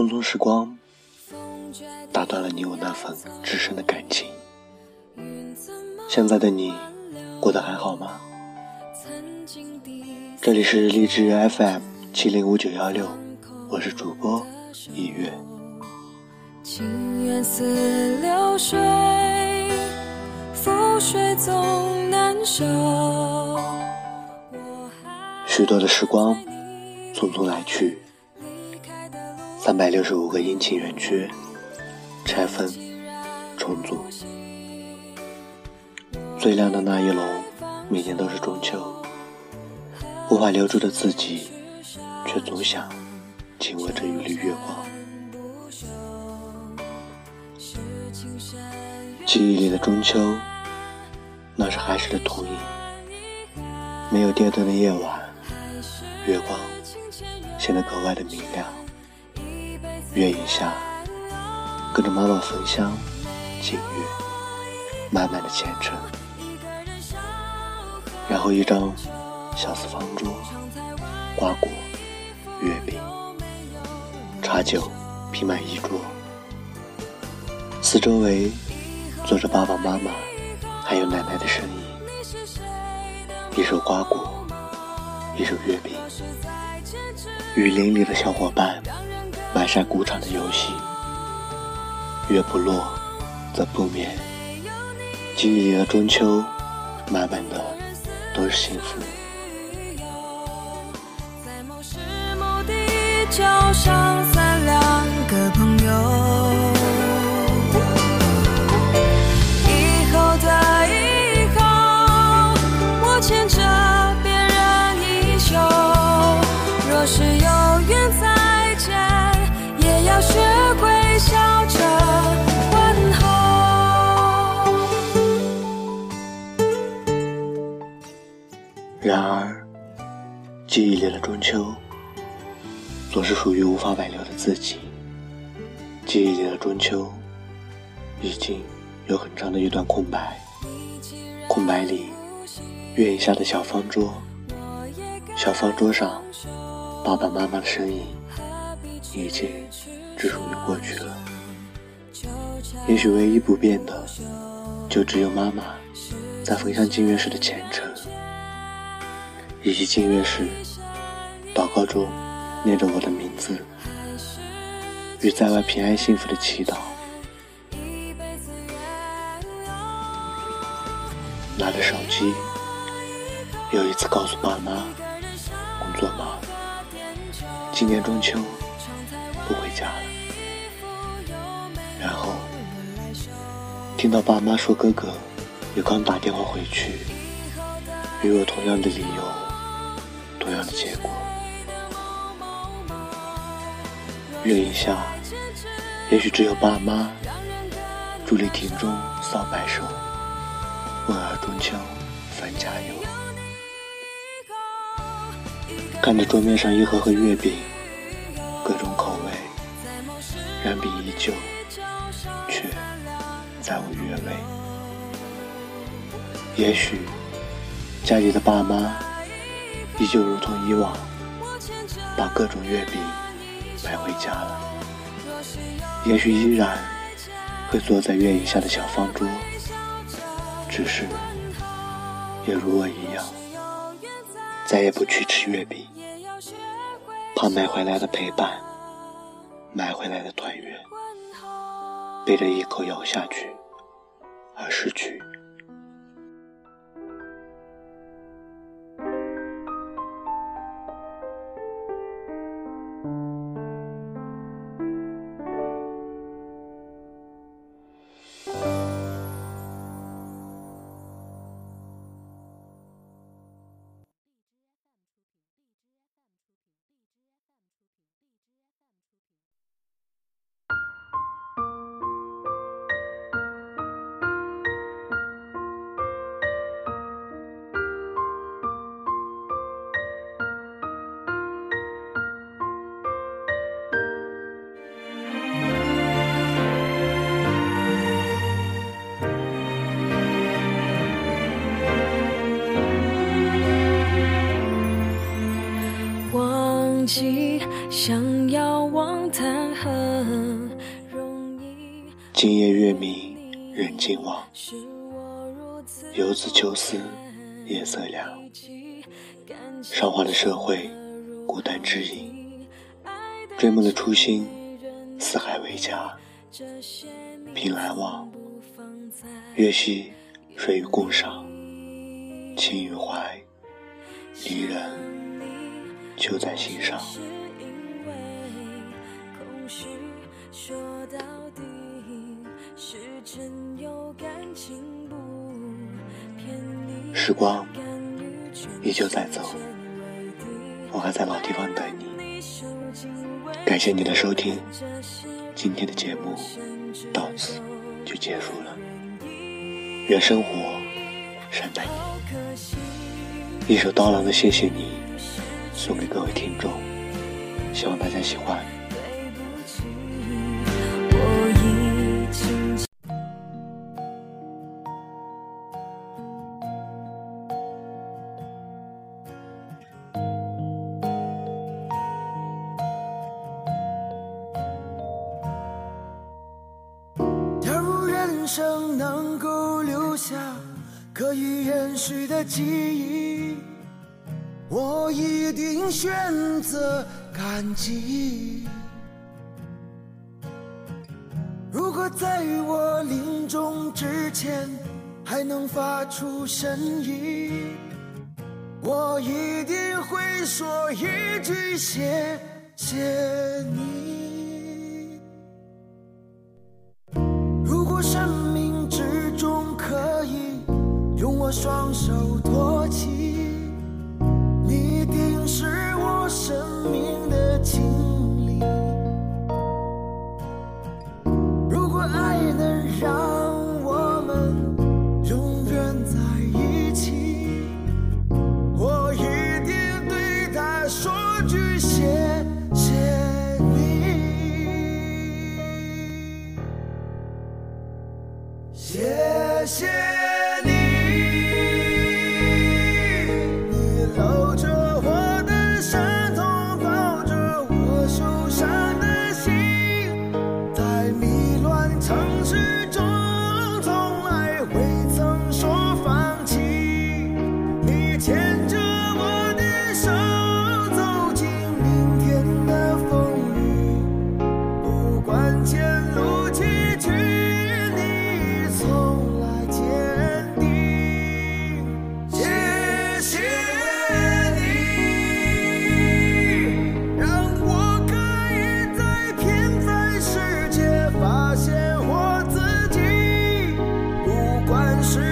匆匆时光，打断了你我那份至深的感情。现在的你，过得还好吗？这里是荔枝 FM 七零五九幺六，我是主播一月。情缘似流水，覆水总难收。许多的时光匆匆来去。三百六十五个阴晴圆缺，拆分重组。最亮的那一笼，每年都是中秋。无法留住的自己，却总想紧握这一缕月光。记忆里的中秋，那是海市的投影。没有电灯的夜晚，月光显得格外的明亮。月影下，跟着妈妈焚香敬月，满满的虔诚。然后一张小四方桌，瓜果、月饼、茶酒拼满一桌，四周围坐着爸爸妈妈还有奶奶的身影。一手瓜果，一手月饼，雨林里的小伙伴。满山鼓场的游戏，月不落，则不眠。今年的中秋，满满的都是幸福。在某时某地，交上记忆里的中秋，总是属于无法挽留的自己。记忆里的中秋，已经有很长的一段空白。空白里，月影下的小方桌，小方桌上，爸爸妈妈的身影，已经。只属于过去了。也许唯一不变的，就只有妈妈在焚香敬月时的虔诚，以及敬月时祷告中念着我的名字，与在外平安幸福的祈祷。拿着手机，又一次告诉爸妈，工作忙，今年中秋不回家了。然后听到爸妈说哥哥也刚打电话回去，与我同样的理由，同样的结果。月影下，也许只有爸妈伫立亭中扫白首，问儿中秋返家游。看着桌面上一盒盒月饼，各种口味，然饼依旧。却再无月味。也许家里的爸妈依旧如同以往，把各种月饼买回家了。也许依然会坐在月影下的小方桌，只是也如我一样，再也不去吃月饼，怕买回来的陪伴，买回来的团圆。被这一口咬下去而失去。放弃，想要望谈何容易？今夜月明人尽望，游子秋思夜色凉。韶华的社会，孤单之影，追梦的初心，四海为家。凭栏望，月兮水与共赏，情与怀，离人就在心上。时光依旧在走，我还在老地方等你。感谢你的收听，今天的节目到此就结束了。愿生活善待你。一首刀郎的《谢谢你》送给各位听众，希望大家喜欢我已经假如人。生能够留下可以延续的记忆，我一定选择感激。如果在我临终之前还能发出声音，我一定会说一句谢谢你。谢谢。你